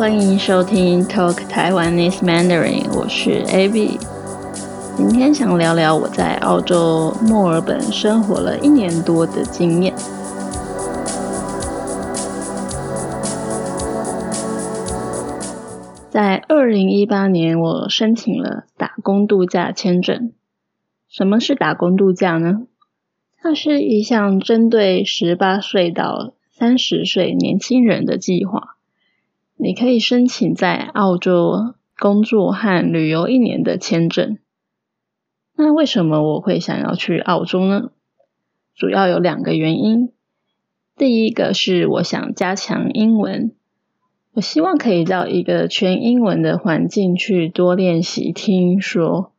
欢迎收听 Talk Taiwanese Mandarin，我是 Abby。今天想聊聊我在澳洲墨尔本生活了一年多的经验。在二零一八年，我申请了打工度假签证。什么是打工度假呢？它是一项针对十八岁到三十岁年轻人的计划。你可以申请在澳洲工作和旅游一年的签证。那为什么我会想要去澳洲呢？主要有两个原因。第一个是我想加强英文，我希望可以到一个全英文的环境去多练习听说。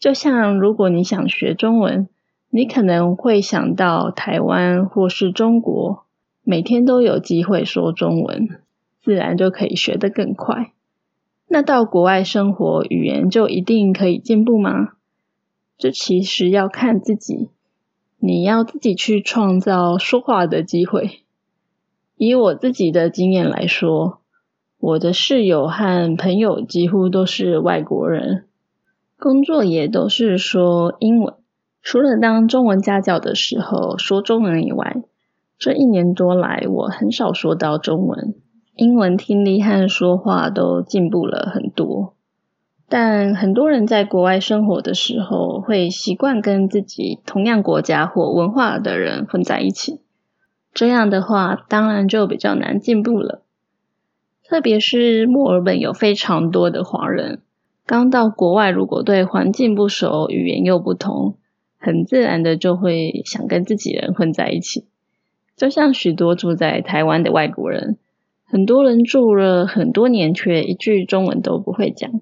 就像如果你想学中文。你可能会想到台湾或是中国，每天都有机会说中文，自然就可以学得更快。那到国外生活，语言就一定可以进步吗？这其实要看自己，你要自己去创造说话的机会。以我自己的经验来说，我的室友和朋友几乎都是外国人，工作也都是说英文。除了当中文家教的时候说中文以外，这一年多来我很少说到中文。英文听力和说话都进步了很多。但很多人在国外生活的时候，会习惯跟自己同样国家或文化的人混在一起。这样的话，当然就比较难进步了。特别是墨尔本有非常多的华人，刚到国外，如果对环境不熟，语言又不同。很自然的就会想跟自己人混在一起，就像许多住在台湾的外国人，很多人住了很多年却一句中文都不会讲，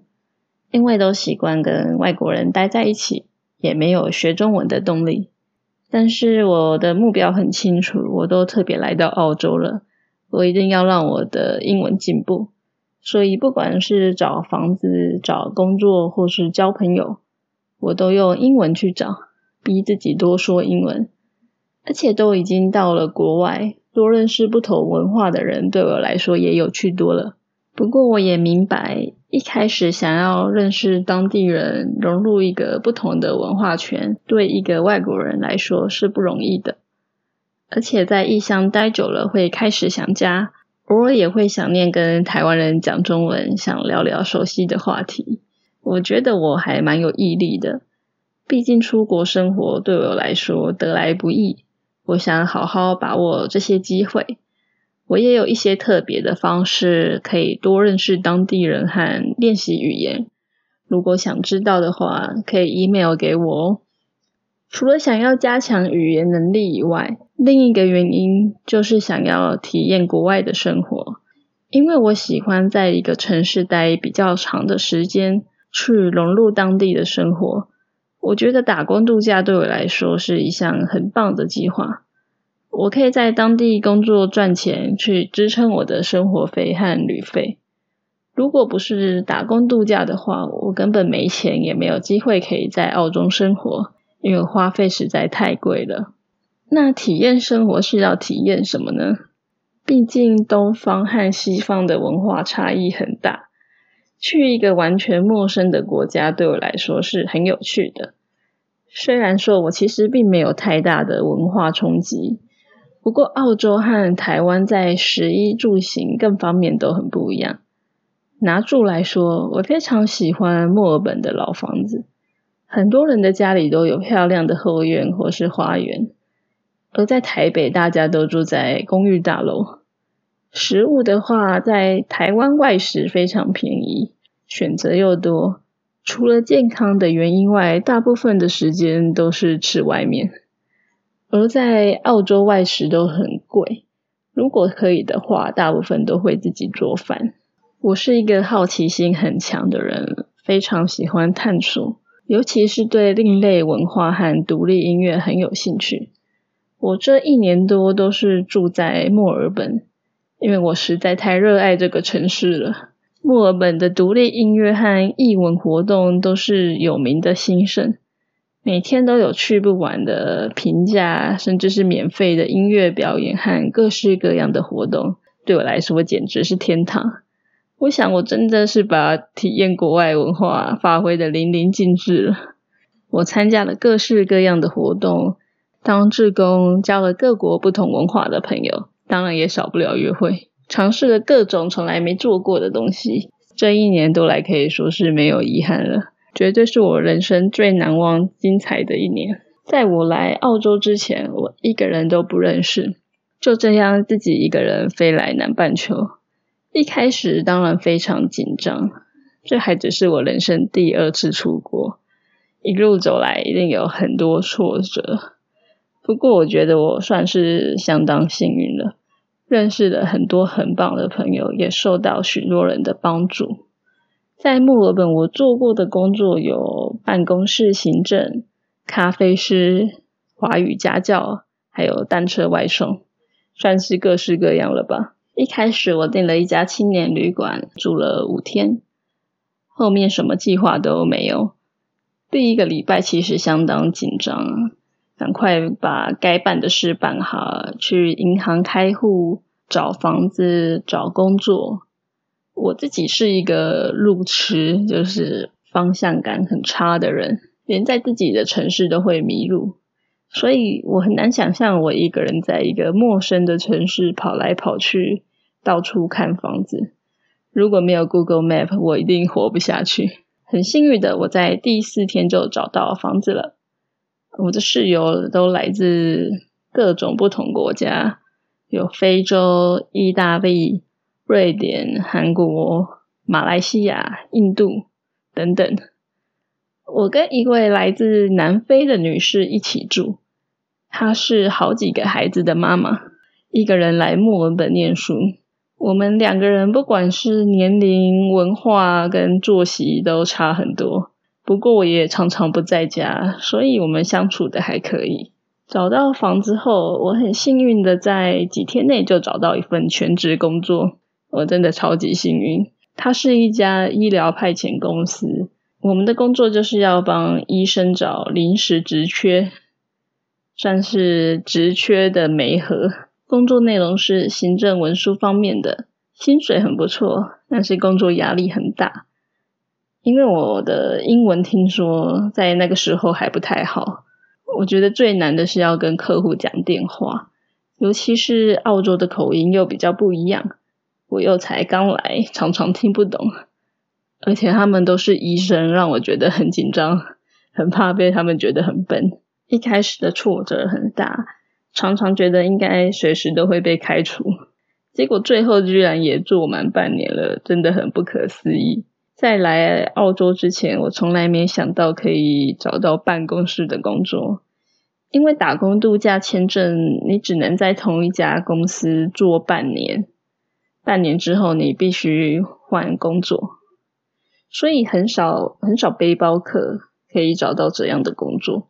因为都习惯跟外国人待在一起，也没有学中文的动力。但是我的目标很清楚，我都特别来到澳洲了，我一定要让我的英文进步。所以不管是找房子、找工作或是交朋友，我都用英文去找。逼自己多说英文，而且都已经到了国外，多认识不同文化的人，对我来说也有趣多了。不过我也明白，一开始想要认识当地人，融入一个不同的文化圈，对一个外国人来说是不容易的。而且在异乡待久了，会开始想家，偶尔也会想念跟台湾人讲中文，想聊聊熟悉的话题。我觉得我还蛮有毅力的。毕竟出国生活对我来说得来不易，我想好好把握这些机会。我也有一些特别的方式，可以多认识当地人和练习语言。如果想知道的话，可以 email 给我哦。除了想要加强语言能力以外，另一个原因就是想要体验国外的生活，因为我喜欢在一个城市待比较长的时间，去融入当地的生活。我觉得打工度假对我来说是一项很棒的计划。我可以在当地工作赚钱，去支撑我的生活费和旅费。如果不是打工度假的话，我根本没钱，也没有机会可以在澳洲生活，因为花费实在太贵了。那体验生活是要体验什么呢？毕竟东方和西方的文化差异很大。去一个完全陌生的国家，对我来说是很有趣的。虽然说我其实并没有太大的文化冲击，不过澳洲和台湾在食衣住行各方面都很不一样。拿住来说，我非常喜欢墨尔本的老房子，很多人的家里都有漂亮的后院或是花园，而在台北，大家都住在公寓大楼。食物的话，在台湾外食非常便宜。选择又多，除了健康的原因外，大部分的时间都是吃外面。而在澳洲外食都很贵，如果可以的话，大部分都会自己做饭。我是一个好奇心很强的人，非常喜欢探索，尤其是对另类文化和独立音乐很有兴趣。我这一年多都是住在墨尔本，因为我实在太热爱这个城市了。墨尔本的独立音乐和艺文活动都是有名的兴盛，每天都有去不完的评价，甚至是免费的音乐表演和各式各样的活动。对我来说，简直是天堂。我想我真的是把体验国外文化发挥的淋漓尽致了。我参加了各式各样的活动，当志工交了各国不同文化的朋友，当然也少不了约会，尝试了各种从来没做过的东西。这一年多来可以说是没有遗憾了，绝对是我人生最难忘、精彩的一年。在我来澳洲之前，我一个人都不认识，就这样自己一个人飞来南半球。一开始当然非常紧张，这还只是我人生第二次出国，一路走来一定有很多挫折。不过我觉得我算是相当幸运了。认识了很多很棒的朋友，也受到许多人的帮助。在墨尔本，我做过的工作有办公室行政、咖啡师、华语家教，还有单车外送，算是各式各样了吧。一开始我订了一家青年旅馆，住了五天，后面什么计划都没有。第一个礼拜其实相当紧张。赶快把该办的事办好，去银行开户、找房子、找工作。我自己是一个路痴，就是方向感很差的人，连在自己的城市都会迷路，所以我很难想象我一个人在一个陌生的城市跑来跑去，到处看房子。如果没有 Google Map，我一定活不下去。很幸运的，我在第四天就找到房子了。我的室友都来自各种不同国家，有非洲、意大利、瑞典、韩国、马来西亚、印度等等。我跟一位来自南非的女士一起住，她是好几个孩子的妈妈，一个人来墨尔本念书。我们两个人不管是年龄、文化跟作息都差很多。不过我也常常不在家，所以我们相处的还可以。找到房子后，我很幸运的在几天内就找到一份全职工作，我真的超级幸运。它是一家医疗派遣公司，我们的工作就是要帮医生找临时职缺，算是职缺的媒合。工作内容是行政文书方面的，薪水很不错，但是工作压力很大。因为我的英文听说在那个时候还不太好，我觉得最难的是要跟客户讲电话，尤其是澳洲的口音又比较不一样，我又才刚来，常常听不懂，而且他们都是医生，让我觉得很紧张，很怕被他们觉得很笨。一开始的挫折很大，常常觉得应该随时都会被开除，结果最后居然也做满半年了，真的很不可思议。在来澳洲之前，我从来没想到可以找到办公室的工作，因为打工度假签证，你只能在同一家公司做半年，半年之后你必须换工作，所以很少很少背包客可以找到这样的工作。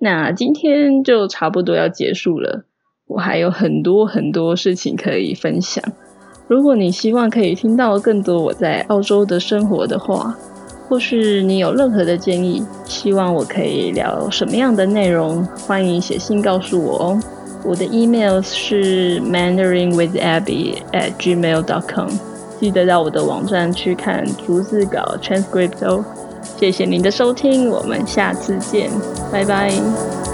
那今天就差不多要结束了，我还有很多很多事情可以分享。如果你希望可以听到更多我在澳洲的生活的话，或是你有任何的建议，希望我可以聊什么样的内容，欢迎写信告诉我哦。我的 email 是 Mandarin with Abby at Gmail.com 记得到我的网站去看逐字稿 transcript 哦。谢谢您的收听，我们下次见，拜拜。